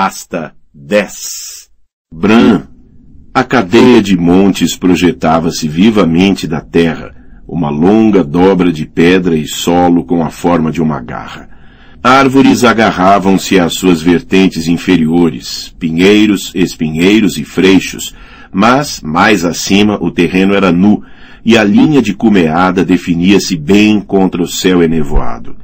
Pasta 10 Bran. A cadeia de montes projetava-se vivamente da terra, uma longa dobra de pedra e solo com a forma de uma garra. Árvores agarravam-se às suas vertentes inferiores, pinheiros, espinheiros e freixos, mas, mais acima, o terreno era nu, e a linha de cumeada definia-se bem contra o céu enevoado.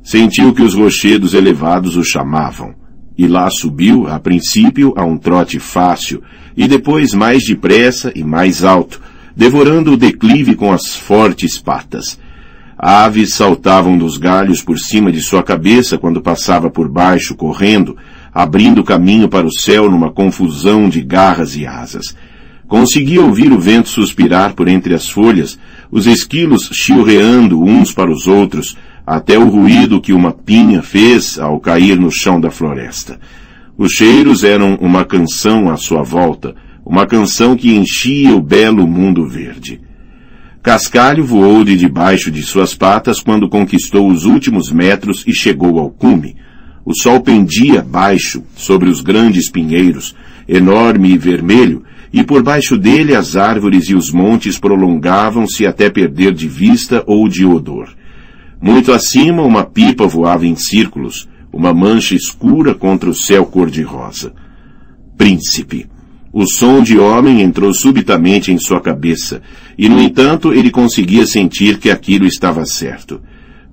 Sentiu que os rochedos elevados o chamavam, e lá subiu, a princípio, a um trote fácil, e depois mais depressa e mais alto, devorando o declive com as fortes patas. Aves saltavam dos galhos por cima de sua cabeça quando passava por baixo correndo, abrindo caminho para o céu numa confusão de garras e asas. Conseguia ouvir o vento suspirar por entre as folhas, os esquilos chilreando uns para os outros, até o ruído que uma pinha fez ao cair no chão da floresta. Os cheiros eram uma canção à sua volta, uma canção que enchia o belo mundo verde. Cascalho voou de debaixo de suas patas quando conquistou os últimos metros e chegou ao cume. O sol pendia baixo sobre os grandes pinheiros, enorme e vermelho, e por baixo dele as árvores e os montes prolongavam-se até perder de vista ou de odor. Muito acima, uma pipa voava em círculos, uma mancha escura contra o céu cor-de-rosa. Príncipe. O som de homem entrou subitamente em sua cabeça, e no entanto ele conseguia sentir que aquilo estava certo.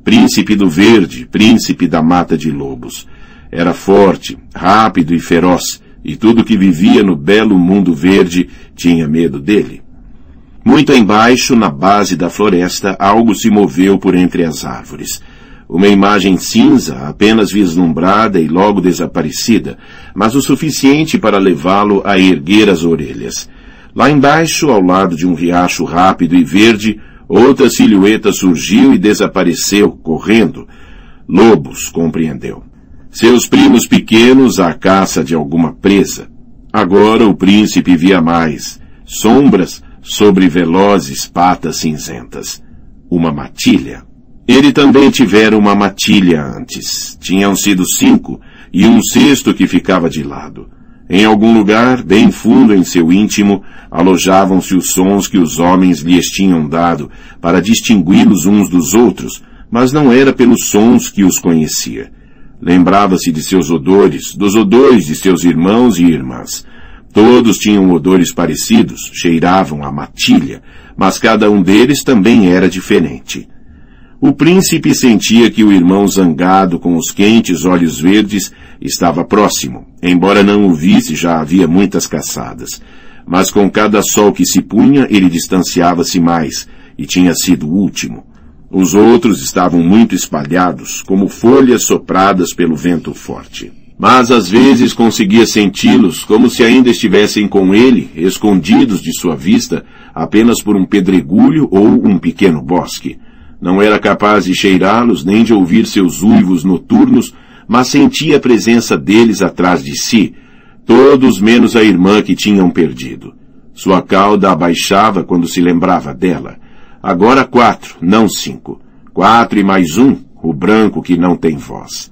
Príncipe do verde, príncipe da mata de lobos. Era forte, rápido e feroz, e tudo que vivia no belo mundo verde tinha medo dele. Muito embaixo, na base da floresta, algo se moveu por entre as árvores. Uma imagem cinza, apenas vislumbrada e logo desaparecida, mas o suficiente para levá-lo a erguer as orelhas. Lá embaixo, ao lado de um riacho rápido e verde, outra silhueta surgiu e desapareceu, correndo. Lobos, compreendeu. Seus primos pequenos à caça de alguma presa. Agora o príncipe via mais. Sombras, sobre velozes patas cinzentas. Uma matilha. Ele também tivera uma matilha antes. Tinham sido cinco, e um sexto que ficava de lado. Em algum lugar, bem fundo em seu íntimo, alojavam-se os sons que os homens lhes tinham dado para distingui-los uns dos outros, mas não era pelos sons que os conhecia. Lembrava-se de seus odores, dos odores de seus irmãos e irmãs, Todos tinham odores parecidos, cheiravam a matilha, mas cada um deles também era diferente. O príncipe sentia que o irmão zangado com os quentes olhos verdes estava próximo, embora não o visse já havia muitas caçadas. Mas com cada sol que se punha, ele distanciava-se mais, e tinha sido o último. Os outros estavam muito espalhados, como folhas sopradas pelo vento forte mas às vezes conseguia senti-los como se ainda estivessem com ele, escondidos de sua vista, apenas por um pedregulho ou um pequeno bosque. Não era capaz de cheirá-los nem de ouvir seus uivos noturnos, mas sentia a presença deles atrás de si, todos menos a irmã que tinham perdido. Sua cauda abaixava quando se lembrava dela. Agora quatro, não cinco. Quatro e mais um, o branco que não tem voz.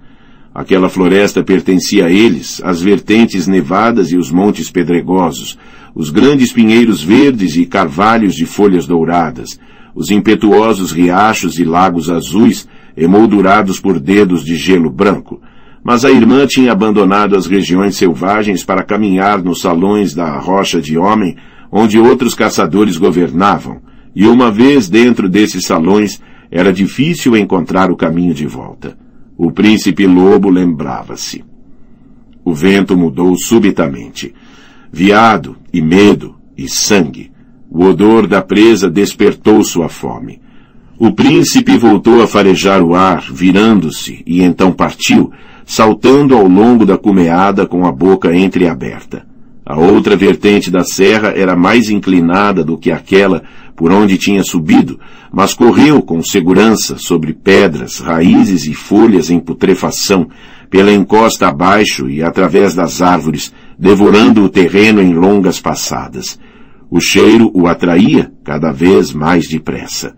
Aquela floresta pertencia a eles, as vertentes nevadas e os montes pedregosos, os grandes pinheiros verdes e carvalhos de folhas douradas, os impetuosos riachos e lagos azuis emoldurados por dedos de gelo branco. Mas a irmã tinha abandonado as regiões selvagens para caminhar nos salões da rocha de homem, onde outros caçadores governavam, e uma vez dentro desses salões era difícil encontrar o caminho de volta. O príncipe lobo lembrava-se. O vento mudou subitamente. Viado, e medo, e sangue. O odor da presa despertou sua fome. O príncipe voltou a farejar o ar, virando-se, e então partiu, saltando ao longo da cumeada com a boca entreaberta. A outra vertente da serra era mais inclinada do que aquela por onde tinha subido, mas correu com segurança sobre pedras, raízes e folhas em putrefação, pela encosta abaixo e através das árvores, devorando o terreno em longas passadas. O cheiro o atraía cada vez mais depressa.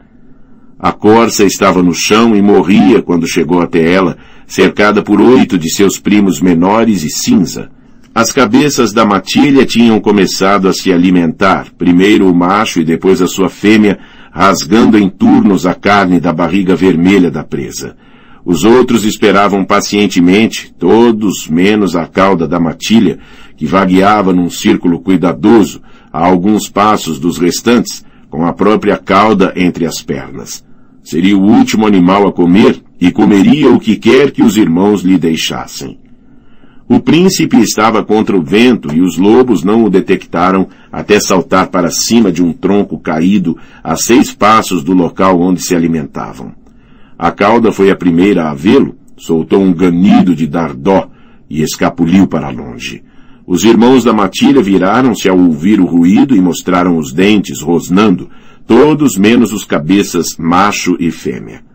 A corça estava no chão e morria quando chegou até ela, cercada por oito de seus primos menores e cinza. As cabeças da matilha tinham começado a se alimentar, primeiro o macho e depois a sua fêmea, rasgando em turnos a carne da barriga vermelha da presa. Os outros esperavam pacientemente, todos menos a cauda da matilha, que vagueava num círculo cuidadoso, a alguns passos dos restantes, com a própria cauda entre as pernas. Seria o último animal a comer e comeria o que quer que os irmãos lhe deixassem. O príncipe estava contra o vento e os lobos não o detectaram até saltar para cima de um tronco caído a seis passos do local onde se alimentavam. A cauda foi a primeira a vê-lo, soltou um ganido de dar dó e escapuliu para longe. Os irmãos da matilha viraram-se ao ouvir o ruído e mostraram os dentes rosnando, todos menos os cabeças macho e fêmea.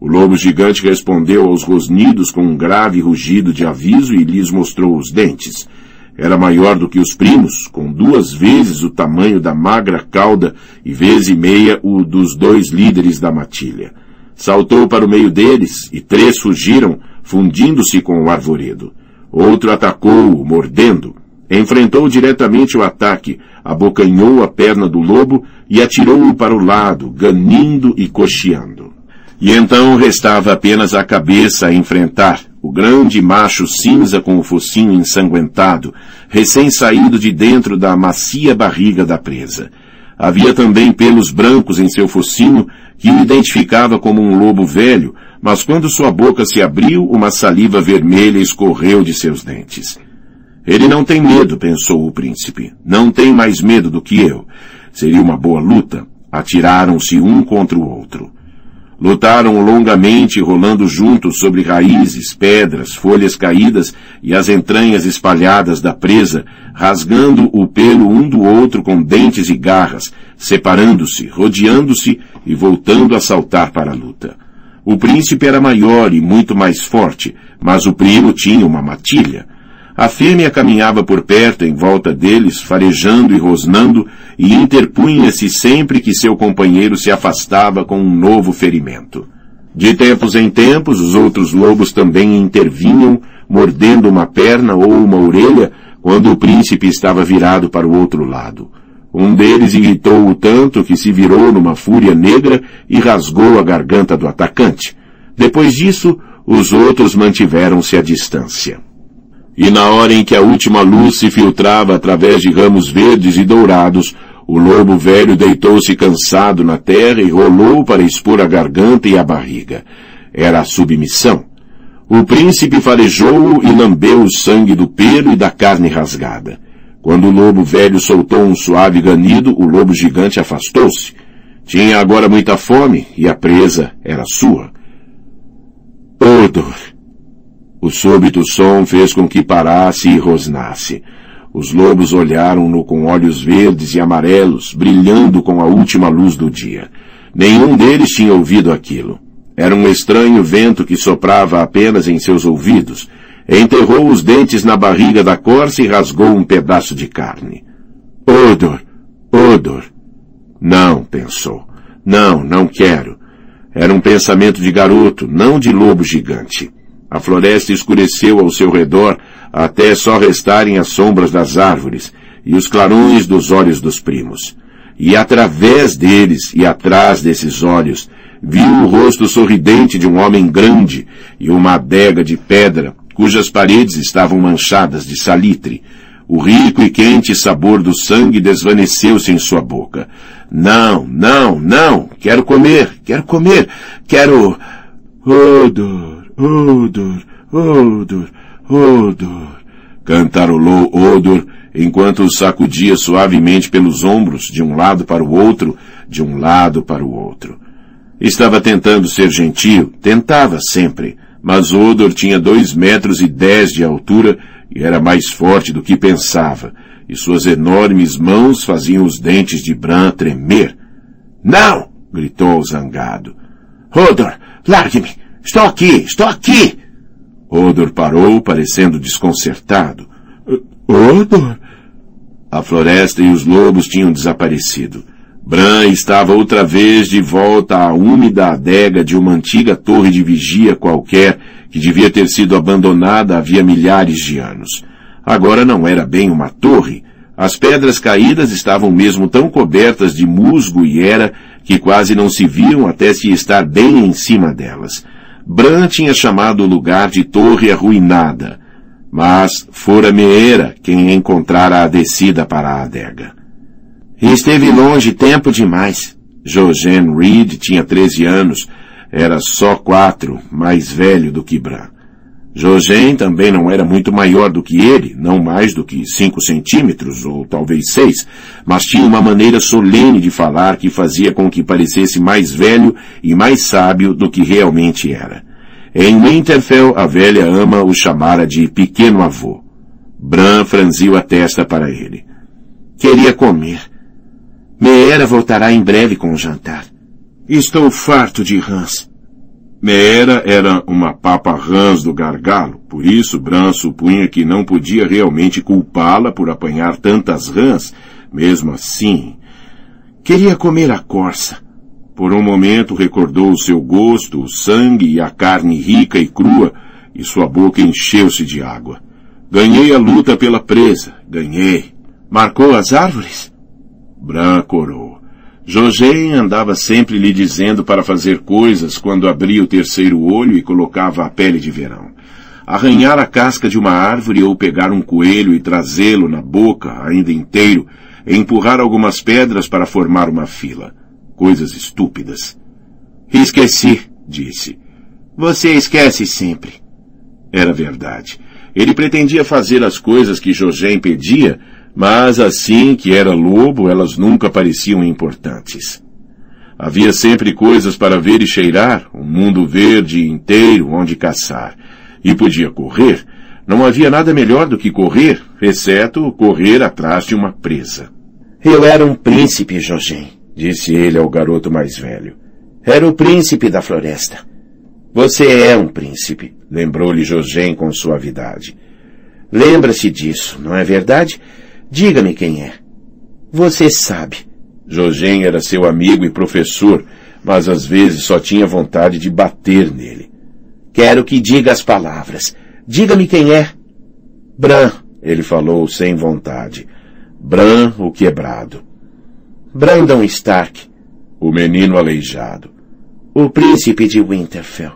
O lobo gigante respondeu aos rosnidos com um grave rugido de aviso e lhes mostrou os dentes. Era maior do que os primos, com duas vezes o tamanho da magra cauda e vez e meia o dos dois líderes da matilha. Saltou para o meio deles e três fugiram, fundindo-se com o arvoredo. Outro atacou-o, mordendo. Enfrentou diretamente o ataque, abocanhou a perna do lobo e atirou-o para o lado, ganindo e cocheando. E então restava apenas a cabeça a enfrentar, o grande macho cinza com o focinho ensanguentado, recém-saído de dentro da macia barriga da presa. Havia também pelos brancos em seu focinho que o identificava como um lobo velho, mas quando sua boca se abriu, uma saliva vermelha escorreu de seus dentes. Ele não tem medo, pensou o príncipe. Não tem mais medo do que eu. Seria uma boa luta. Atiraram-se um contra o outro. Lutaram longamente, rolando juntos sobre raízes, pedras, folhas caídas e as entranhas espalhadas da presa, rasgando o pelo um do outro com dentes e garras, separando-se, rodeando-se e voltando a saltar para a luta. O príncipe era maior e muito mais forte, mas o primo tinha uma matilha. A fêmea caminhava por perto em volta deles, farejando e rosnando, e interpunha-se sempre que seu companheiro se afastava com um novo ferimento. De tempos em tempos, os outros lobos também intervinham, mordendo uma perna ou uma orelha, quando o príncipe estava virado para o outro lado. Um deles irritou-o tanto que se virou numa fúria negra e rasgou a garganta do atacante. Depois disso, os outros mantiveram-se à distância. E na hora em que a última luz se filtrava através de ramos verdes e dourados, o lobo velho deitou-se cansado na terra e rolou para expor a garganta e a barriga. Era a submissão. O príncipe farejou-o e lambeu o sangue do pelo e da carne rasgada. Quando o lobo velho soltou um suave ganido, o lobo gigante afastou-se. Tinha agora muita fome e a presa era sua. Odor! O súbito som fez com que parasse e rosnasse. Os lobos olharam-no com olhos verdes e amarelos, brilhando com a última luz do dia. Nenhum deles tinha ouvido aquilo. Era um estranho vento que soprava apenas em seus ouvidos. Enterrou os dentes na barriga da corça e rasgou um pedaço de carne. Odor! Odor! Não, pensou. Não, não quero. Era um pensamento de garoto, não de lobo gigante. A floresta escureceu ao seu redor até só restarem as sombras das árvores e os clarões dos olhos dos primos. E através deles e atrás desses olhos, viu o rosto sorridente de um homem grande e uma adega de pedra, cujas paredes estavam manchadas de salitre. O rico e quente sabor do sangue desvaneceu-se em sua boca. Não, não, não! Quero comer, quero comer, quero... Odor! Odor, Odor, Odor, cantarolou Odor enquanto o sacudia suavemente pelos ombros, de um lado para o outro, de um lado para o outro. Estava tentando ser gentil, tentava sempre, mas Odor tinha dois metros e dez de altura e era mais forte do que pensava, e suas enormes mãos faziam os dentes de Bran tremer. Não! gritou zangado. Odor, largue-me! Estou aqui! Estou aqui! Odor parou, parecendo desconcertado. Odor? A floresta e os lobos tinham desaparecido. Bran estava outra vez de volta à úmida adega de uma antiga torre de vigia qualquer que devia ter sido abandonada havia milhares de anos. Agora não era bem uma torre. As pedras caídas estavam mesmo tão cobertas de musgo e era que quase não se viam até se estar bem em cima delas. Bran tinha chamado o lugar de Torre Arruinada, mas fora Meera quem encontrara a descida para a adega. Esteve longe tempo demais. Jojen Reed tinha 13 anos, era só quatro mais velho do que Bran. Jojen também não era muito maior do que ele, não mais do que cinco centímetros, ou talvez seis, mas tinha uma maneira solene de falar que fazia com que parecesse mais velho e mais sábio do que realmente era. Em Winterfell, a velha ama o chamara de pequeno avô. Bran franziu a testa para ele. Queria comer. Meera voltará em breve com o jantar. Estou farto de rãs. Meera era uma papa rãs do gargalo, por isso Bran supunha que não podia realmente culpá-la por apanhar tantas rãs, mesmo assim. Queria comer a corça. Por um momento recordou o seu gosto, o sangue e a carne rica e crua, e sua boca encheu-se de água. Ganhei a luta pela presa. Ganhei. Marcou as árvores? Bran corou. Jogem andava sempre lhe dizendo para fazer coisas quando abria o terceiro olho e colocava a pele de verão. Arranhar a casca de uma árvore ou pegar um coelho e trazê-lo na boca, ainda inteiro, e empurrar algumas pedras para formar uma fila. Coisas estúpidas. Esqueci, disse. Você esquece sempre. Era verdade. Ele pretendia fazer as coisas que Jogem pedia, mas assim que era lobo, elas nunca pareciam importantes. Havia sempre coisas para ver e cheirar, um mundo verde inteiro onde caçar. E podia correr. Não havia nada melhor do que correr, exceto correr atrás de uma presa. Eu era um príncipe, Jogem, disse ele ao garoto mais velho. Era o príncipe da floresta. Você é um príncipe, lembrou-lhe Jogem com suavidade. Lembra-se disso, não é verdade? Diga-me quem é. Você sabe. Jogem era seu amigo e professor, mas às vezes só tinha vontade de bater nele. Quero que diga as palavras. Diga-me quem é. Bran, ele falou sem vontade. Bran, o quebrado. Brandon Stark. O menino aleijado. O príncipe de Winterfell.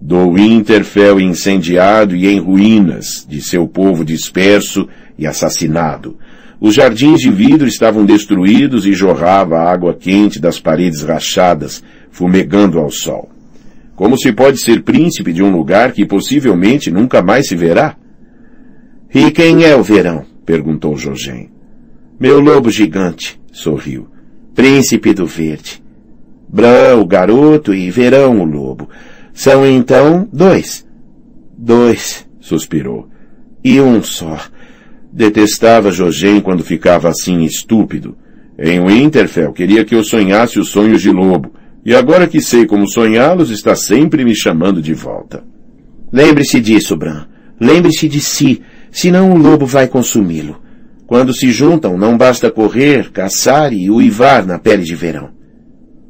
Do Winterfell incendiado e em ruínas, de seu povo disperso e assassinado. Os jardins de vidro estavam destruídos e jorrava água quente das paredes rachadas, fumegando ao sol. Como se pode ser príncipe de um lugar que possivelmente nunca mais se verá? E quem é o verão? perguntou Jogem. Meu lobo gigante, sorriu. Príncipe do verde. Bran, o garoto, e Verão, o lobo. São então dois. Dois, suspirou. E um só. Detestava Jogem quando ficava assim estúpido. Em Winterfell queria que eu sonhasse os sonhos de lobo, e agora que sei como sonhá-los, está sempre me chamando de volta. Lembre-se disso, Bran. Lembre-se de si, senão o lobo vai consumi-lo. Quando se juntam, não basta correr, caçar e uivar na pele de verão.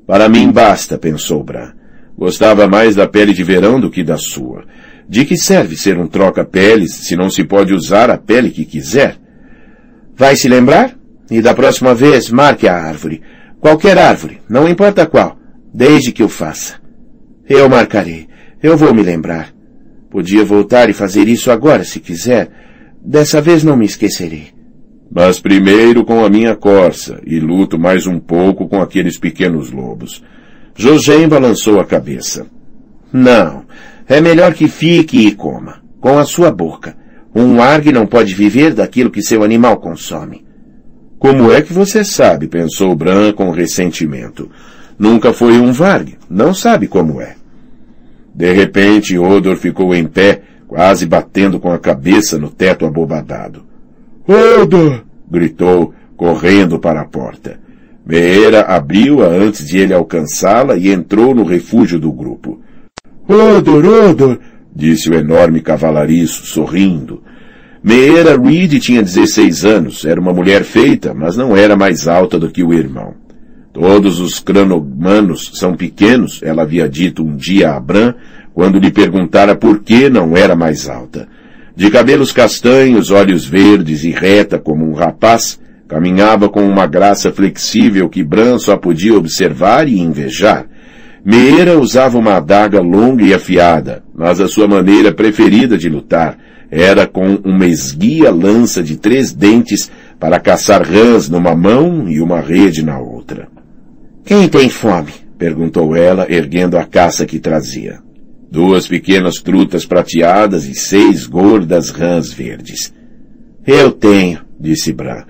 Para mim basta, pensou Bran. Gostava mais da pele de verão do que da sua. De que serve ser um troca-peles se não se pode usar a pele que quiser? Vai se lembrar? E da próxima vez marque a árvore. Qualquer árvore, não importa qual, desde que o faça. Eu marcarei. Eu vou me lembrar. Podia voltar e fazer isso agora, se quiser. Dessa vez não me esquecerei. Mas primeiro com a minha corça, e luto mais um pouco com aqueles pequenos lobos. José balançou a cabeça. Não, é melhor que fique e coma, com a sua boca. Um arg não pode viver daquilo que seu animal consome. Como é que você sabe? pensou Bran com ressentimento. Nunca foi um varg, não sabe como é. De repente, Odor ficou em pé, quase batendo com a cabeça no teto abobadado. Odor! gritou, correndo para a porta. Meera abriu-a antes de ele alcançá-la e entrou no refúgio do grupo. Odor, Odor! disse o enorme cavalariço, sorrindo. Meera Reed tinha 16 anos, era uma mulher feita, mas não era mais alta do que o irmão. Todos os cranomanos são pequenos, ela havia dito um dia a Bran, quando lhe perguntara por que não era mais alta. De cabelos castanhos, olhos verdes e reta como um rapaz, caminhava com uma graça flexível que Bran só podia observar e invejar. Meera usava uma adaga longa e afiada, mas a sua maneira preferida de lutar era com uma esguia lança de três dentes para caçar rãs numa mão e uma rede na outra. Quem tem fome? perguntou ela, erguendo a caça que trazia. Duas pequenas trutas prateadas e seis gordas rãs verdes. Eu tenho, disse Bran,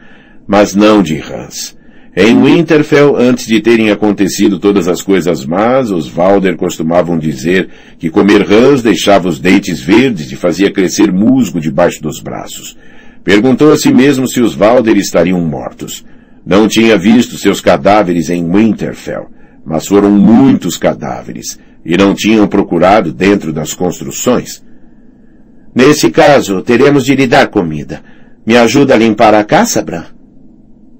mas não de rãs. Em Winterfell, antes de terem acontecido todas as coisas más, os Valder costumavam dizer que comer rãs deixava os dentes verdes e fazia crescer musgo debaixo dos braços. Perguntou a si mesmo se os Valder estariam mortos. Não tinha visto seus cadáveres em Winterfell, mas foram muitos cadáveres, e não tinham procurado dentro das construções. Nesse caso, teremos de lhe dar comida. Me ajuda a limpar a caça, Bran?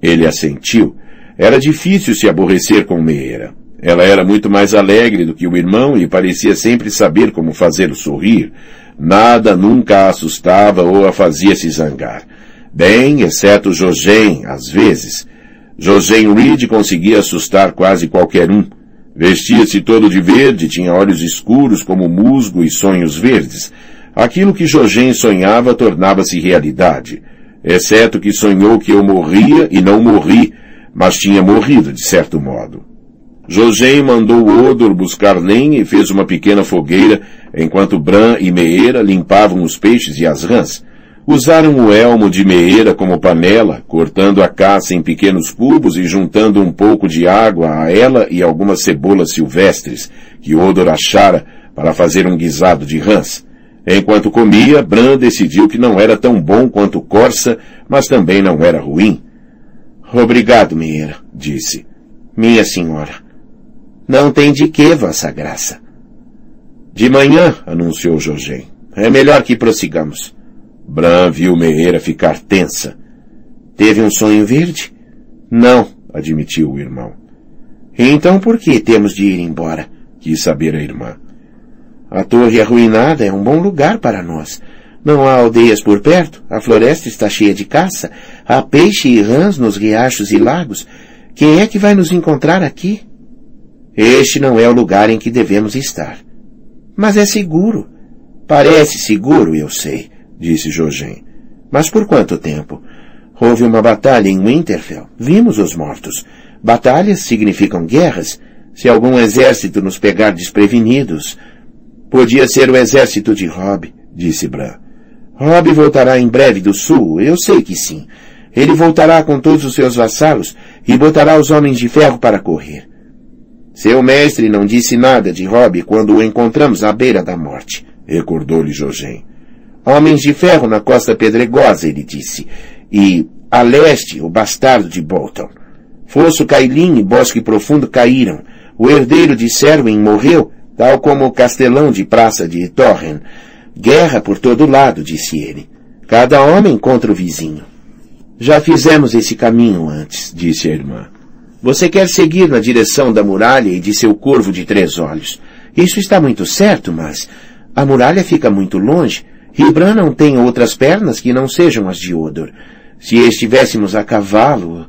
Ele assentiu era difícil se aborrecer com Meera. Ela era muito mais alegre do que o irmão e parecia sempre saber como fazê-lo sorrir. Nada nunca a assustava ou a fazia se zangar. Bem, exceto Jogem, às vezes. Jogem Reed conseguia assustar quase qualquer um. Vestia-se todo de verde, tinha olhos escuros como musgo e sonhos verdes. Aquilo que Jogem sonhava tornava-se realidade. Exceto que sonhou que eu morria e não morri, mas tinha morrido de certo modo. José mandou Odor buscar lenha e fez uma pequena fogueira, enquanto Bran e Meera limpavam os peixes e as rãs. Usaram o elmo de Meera como panela, cortando a caça em pequenos cubos e juntando um pouco de água a ela e algumas cebolas silvestres, que Odor achara para fazer um guisado de rãs. Enquanto comia, Bran decidiu que não era tão bom quanto Corsa, mas também não era ruim. Obrigado, Meira, disse. Minha senhora. Não tem de que, vossa graça. De manhã, anunciou Jorgen. É melhor que prossigamos. Bran viu Meira ficar tensa. Teve um sonho verde? Não, admitiu o irmão. Então por que temos de ir embora? Quis saber a irmã. A torre arruinada é um bom lugar para nós. Não há aldeias por perto, a floresta está cheia de caça, há peixe e rãs nos riachos e lagos. Quem é que vai nos encontrar aqui? Este não é o lugar em que devemos estar. Mas é seguro. Parece seguro, eu sei, disse Jorgen. Mas por quanto tempo? Houve uma batalha em Winterfell. Vimos os mortos. Batalhas significam guerras. Se algum exército nos pegar desprevenidos. Podia ser o exército de Robb, disse Bran. Rob voltará em breve do sul, eu sei que sim. Ele voltará com todos os seus vassalos e botará os homens de ferro para correr. Seu mestre não disse nada de Rob quando o encontramos à beira da morte, recordou-lhe Jogem. Homens de ferro na costa pedregosa, ele disse, e a leste o bastardo de Bolton. Fosso Cailin e Bosque Profundo caíram. O herdeiro de Serwyn morreu, tal como o castelão de praça de Torren. Guerra por todo lado, disse ele. Cada homem contra o vizinho. Já fizemos esse caminho antes, disse a irmã. Você quer seguir na direção da muralha e de seu corvo de três olhos. Isso está muito certo, mas a muralha fica muito longe. e Bran não tem outras pernas que não sejam as de Odor. Se estivéssemos a cavalo...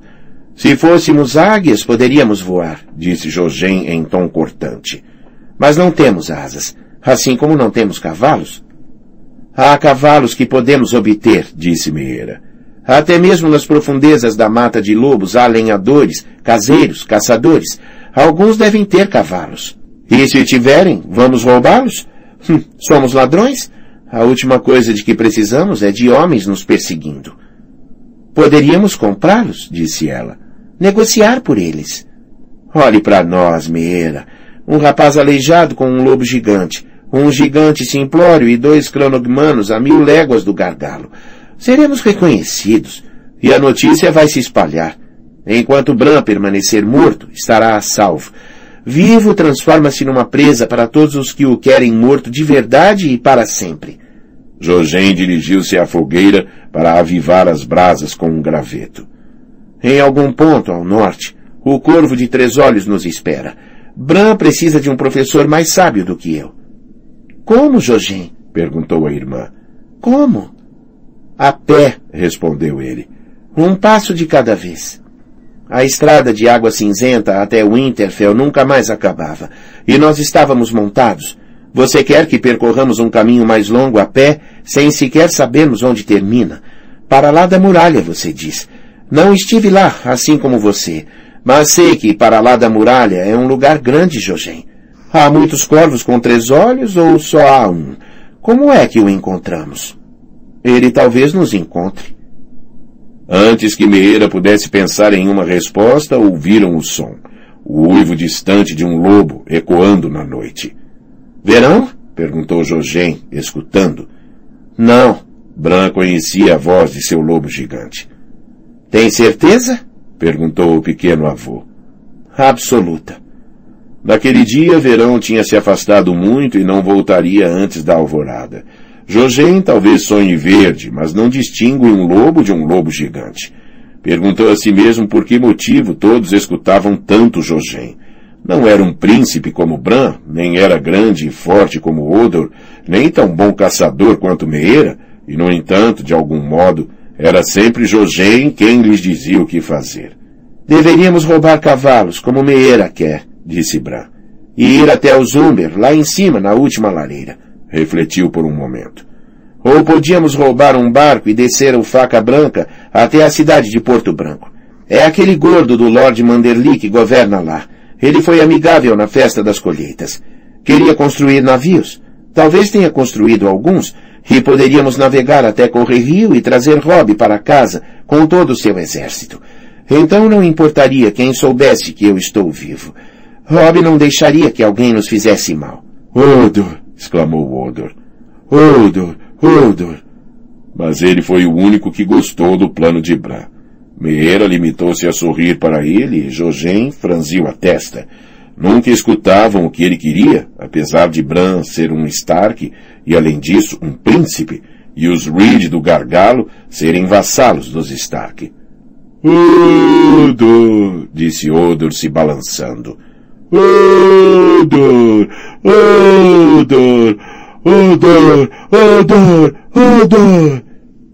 Se fôssemos águias, poderíamos voar, disse Jogem em tom cortante. Mas não temos asas, assim como não temos cavalos. Há cavalos que podemos obter, disse Meira. Até mesmo nas profundezas da mata de lobos há lenhadores, caseiros, caçadores. Alguns devem ter cavalos. E se tiverem, vamos roubá-los? Hum, somos ladrões? A última coisa de que precisamos é de homens nos perseguindo. Poderíamos comprá-los, disse ela. Negociar por eles. Olhe para nós, Meira. Um rapaz aleijado com um lobo gigante um gigante simplório e dois cronogmanos a mil léguas do gargalo. Seremos reconhecidos, e a notícia vai se espalhar. Enquanto Bran permanecer morto, estará a salvo. Vivo transforma-se numa presa para todos os que o querem morto de verdade e para sempre. Jogem dirigiu-se à fogueira para avivar as brasas com um graveto. Em algum ponto ao norte, o corvo de três olhos nos espera. Bran precisa de um professor mais sábio do que eu. Como, Jogem? perguntou a irmã. Como? A pé, respondeu ele. Um passo de cada vez. A estrada de água cinzenta até Winterfell nunca mais acabava, e nós estávamos montados. Você quer que percorramos um caminho mais longo a pé, sem sequer sabermos onde termina? Para lá da muralha, você diz. Não estive lá, assim como você, mas sei que para lá da muralha é um lugar grande, Jogem. Há muitos corvos com três olhos ou só há um? Como é que o encontramos? Ele talvez nos encontre. Antes que Meira pudesse pensar em uma resposta, ouviram o som. O uivo distante de um lobo ecoando na noite. Verão? perguntou Jogem, escutando. Não. Bran conhecia a voz de seu lobo gigante. Tem certeza? perguntou o pequeno avô. Absoluta. Naquele dia, Verão tinha se afastado muito e não voltaria antes da alvorada. Jogem talvez sonhe verde, mas não distingue um lobo de um lobo gigante. Perguntou a si mesmo por que motivo todos escutavam tanto Jogem. Não era um príncipe como Bran, nem era grande e forte como Odor, nem tão bom caçador quanto Meera, e no entanto, de algum modo, era sempre Jogem quem lhes dizia o que fazer. Deveríamos roubar cavalos, como Meera quer, disse Bran, e ir até o Zumber, lá em cima, na última lareira refletiu por um momento. Ou podíamos roubar um barco e descer o Faca Branca até a cidade de Porto Branco. É aquele gordo do Lord Manderly que governa lá. Ele foi amigável na festa das colheitas. Queria construir navios. Talvez tenha construído alguns, e poderíamos navegar até Correr Rio e trazer Rob para casa com todo o seu exército. Então não importaria quem soubesse que eu estou vivo. Rob não deixaria que alguém nos fizesse mal. Odo, exclamou Odor. Odor, Odor. Mas ele foi o único que gostou do plano de Bran. Meera limitou-se a sorrir para ele e Jogem franziu a testa. Nunca escutavam o que ele queria, apesar de Bran ser um Stark e, além disso, um príncipe, e os Reed do Gargalo serem vassalos dos Stark. Odor, disse Odor se balançando. Odor, odor, odor, odor, odor.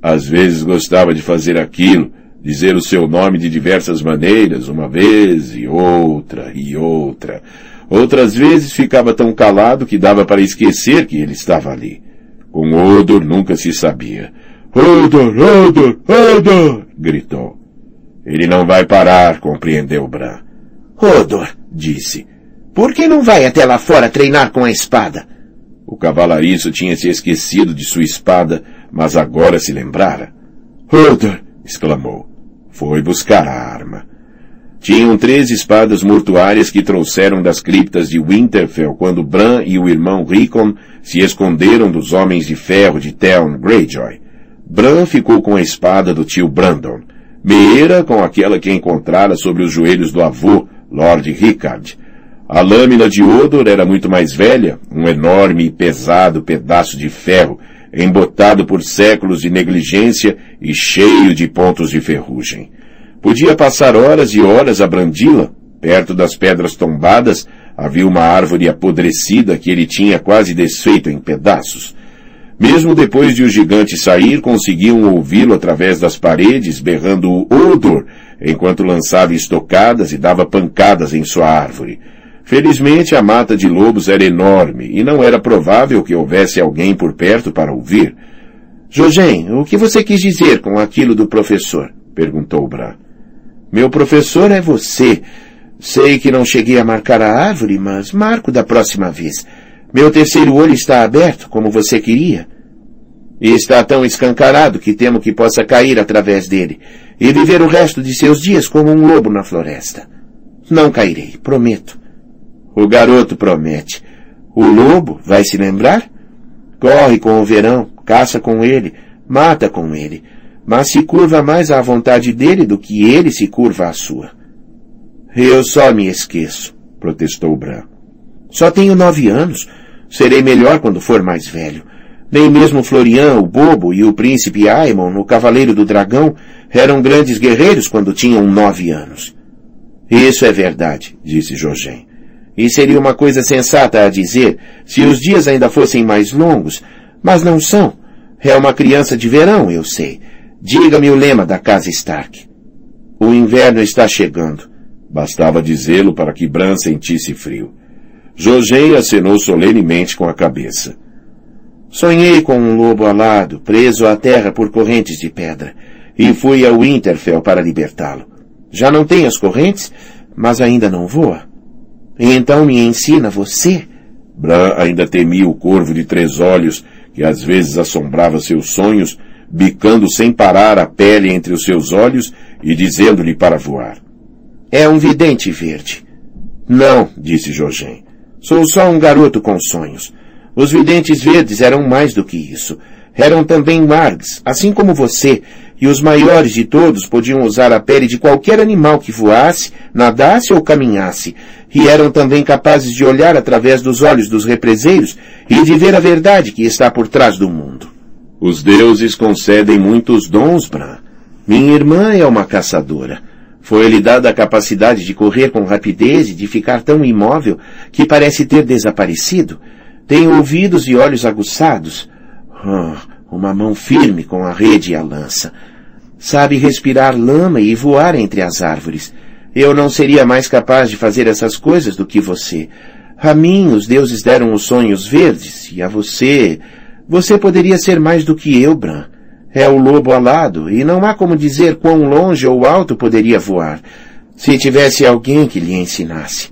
Às vezes gostava de fazer aquilo, dizer o seu nome de diversas maneiras, uma vez e outra e outra. Outras vezes ficava tão calado que dava para esquecer que ele estava ali. Com Odor nunca se sabia. Odor, Odor, Odor! gritou. Ele não vai parar, compreendeu Bran. Odor, disse. Por que não vai até lá fora treinar com a espada? O cavalariço tinha se esquecido de sua espada, mas agora se lembrara. Odor! exclamou. Foi buscar a arma. Tinham três espadas mortuárias que trouxeram das criptas de Winterfell quando Bran e o irmão Rickon se esconderam dos Homens de Ferro de Theon Greyjoy. Bran ficou com a espada do tio Brandon. Meera com aquela que encontrara sobre os joelhos do avô, Lord Rickard. A lâmina de Odor era muito mais velha, um enorme e pesado pedaço de ferro, embotado por séculos de negligência e cheio de pontos de ferrugem. Podia passar horas e horas a brandi-la. Perto das pedras tombadas havia uma árvore apodrecida que ele tinha quase desfeito em pedaços. Mesmo depois de o gigante sair, conseguiam ouvi-lo através das paredes, berrando Odor, enquanto lançava estocadas e dava pancadas em sua árvore. Felizmente a mata de lobos era enorme e não era provável que houvesse alguém por perto para ouvir. Jogem, o que você quis dizer com aquilo do professor? perguntou Bran. Meu professor é você. Sei que não cheguei a marcar a árvore, mas marco da próxima vez. Meu terceiro olho está aberto, como você queria. E está tão escancarado que temo que possa cair através dele e viver o resto de seus dias como um lobo na floresta. Não cairei, prometo. O garoto promete. O lobo vai se lembrar? Corre com o verão, caça com ele, mata com ele, mas se curva mais à vontade dele do que ele se curva à sua. Eu só me esqueço, protestou Bran. Só tenho nove anos. Serei melhor quando for mais velho. Nem mesmo Florian, o Bobo, e o príncipe Aemon, o Cavaleiro do Dragão, eram grandes guerreiros quando tinham nove anos. Isso é verdade, disse Jogem. E seria uma coisa sensata a dizer se os dias ainda fossem mais longos, mas não são. É uma criança de verão, eu sei. Diga-me o lema da casa Stark. O inverno está chegando. Bastava dizê-lo para que Bran sentisse frio. Jogem acenou solenemente com a cabeça. Sonhei com um lobo alado, preso à terra por correntes de pedra, e fui a Winterfell para libertá-lo. Já não tem as correntes, mas ainda não voa. E então me ensina você. Bran ainda temia o corvo de três olhos, que às vezes assombrava seus sonhos, bicando sem parar a pele entre os seus olhos e dizendo-lhe para voar. É um vidente verde. Não, disse Jogem. Sou só um garoto com sonhos. Os videntes verdes eram mais do que isso. Eram também margs, assim como você, e os maiores de todos podiam usar a pele de qualquer animal que voasse, nadasse ou caminhasse, e eram também capazes de olhar através dos olhos dos represeiros e de ver a verdade que está por trás do mundo. Os deuses concedem muitos dons, Bran. Minha irmã é uma caçadora. Foi-lhe dada a capacidade de correr com rapidez e de ficar tão imóvel que parece ter desaparecido. Tem ouvidos e olhos aguçados. Oh, uma mão firme com a rede e a lança. Sabe respirar lama e voar entre as árvores. Eu não seria mais capaz de fazer essas coisas do que você. A mim os deuses deram os sonhos verdes, e a você... Você poderia ser mais do que eu, Bran. É o lobo alado, e não há como dizer quão longe ou alto poderia voar, se tivesse alguém que lhe ensinasse.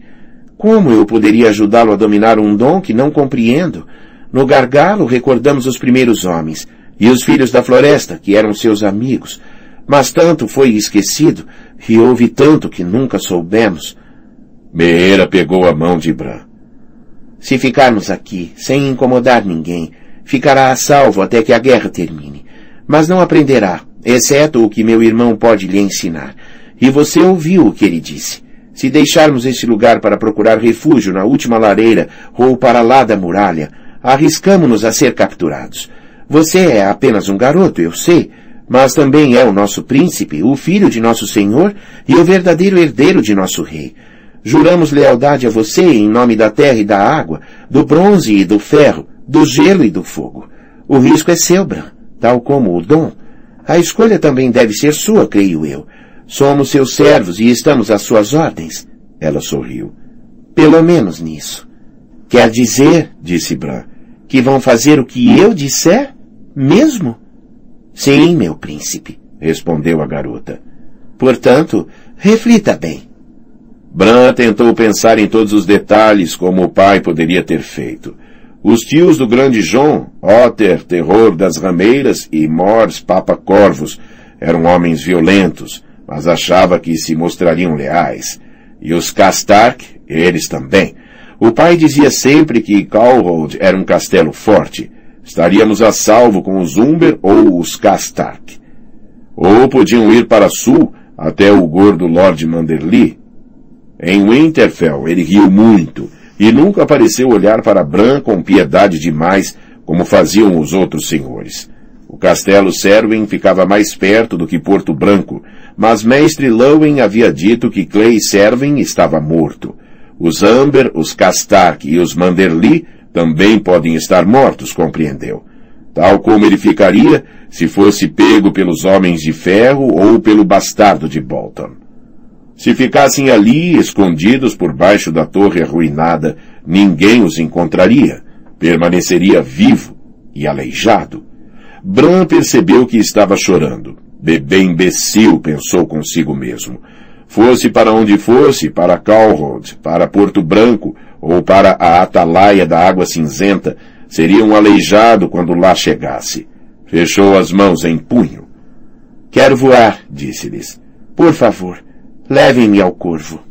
Como eu poderia ajudá-lo a dominar um dom que não compreendo? No gargalo recordamos os primeiros homens e os filhos da floresta, que eram seus amigos. Mas tanto foi esquecido e houve tanto que nunca soubemos. Meera pegou a mão de Bran. Se ficarmos aqui, sem incomodar ninguém, ficará a salvo até que a guerra termine. Mas não aprenderá, exceto o que meu irmão pode lhe ensinar. E você ouviu o que ele disse. Se deixarmos este lugar para procurar refúgio na última lareira ou para lá da muralha, arriscamos-nos a ser capturados. Você é apenas um garoto, eu sei, mas também é o nosso príncipe, o filho de nosso senhor e o verdadeiro herdeiro de nosso rei. Juramos lealdade a você em nome da terra e da água, do bronze e do ferro, do gelo e do fogo. O risco é seu, Bran, tal como o dom. A escolha também deve ser sua, creio eu. Somos seus servos e estamos às suas ordens. Ela sorriu. Pelo menos nisso. Quer dizer, disse Bran, que vão fazer o que eu disser? Mesmo? Sim, meu príncipe, respondeu a garota. Portanto, reflita bem. Bran tentou pensar em todos os detalhes como o pai poderia ter feito. Os tios do grande John, Otter, terror das rameiras, e Mors, papa corvos, eram homens violentos, mas achava que se mostrariam leais. E os Castark, eles também. O pai dizia sempre que Calhold era um castelo forte. Estaríamos a salvo com os Umber ou os Castark. Ou podiam ir para sul até o gordo Lord Manderly. Em Winterfell ele riu muito e nunca pareceu olhar para Bran com piedade demais como faziam os outros senhores. O castelo Serwyn ficava mais perto do que Porto Branco, mas mestre Lowen havia dito que Clay Serwyn estava morto. Os Amber, os Castark e os Manderly também podem estar mortos, compreendeu. Tal como ele ficaria se fosse pego pelos Homens de Ferro ou pelo bastardo de Bolton. Se ficassem ali, escondidos por baixo da torre arruinada, ninguém os encontraria. Permaneceria vivo e aleijado. Bran percebeu que estava chorando. Bebê imbecil, pensou consigo mesmo. Fosse para onde fosse, para Calrod, para Porto Branco ou para a Atalaia da Água Cinzenta, seria um aleijado quando lá chegasse. Fechou as mãos em punho. Quero voar, disse-lhes. Por favor, levem-me ao corvo.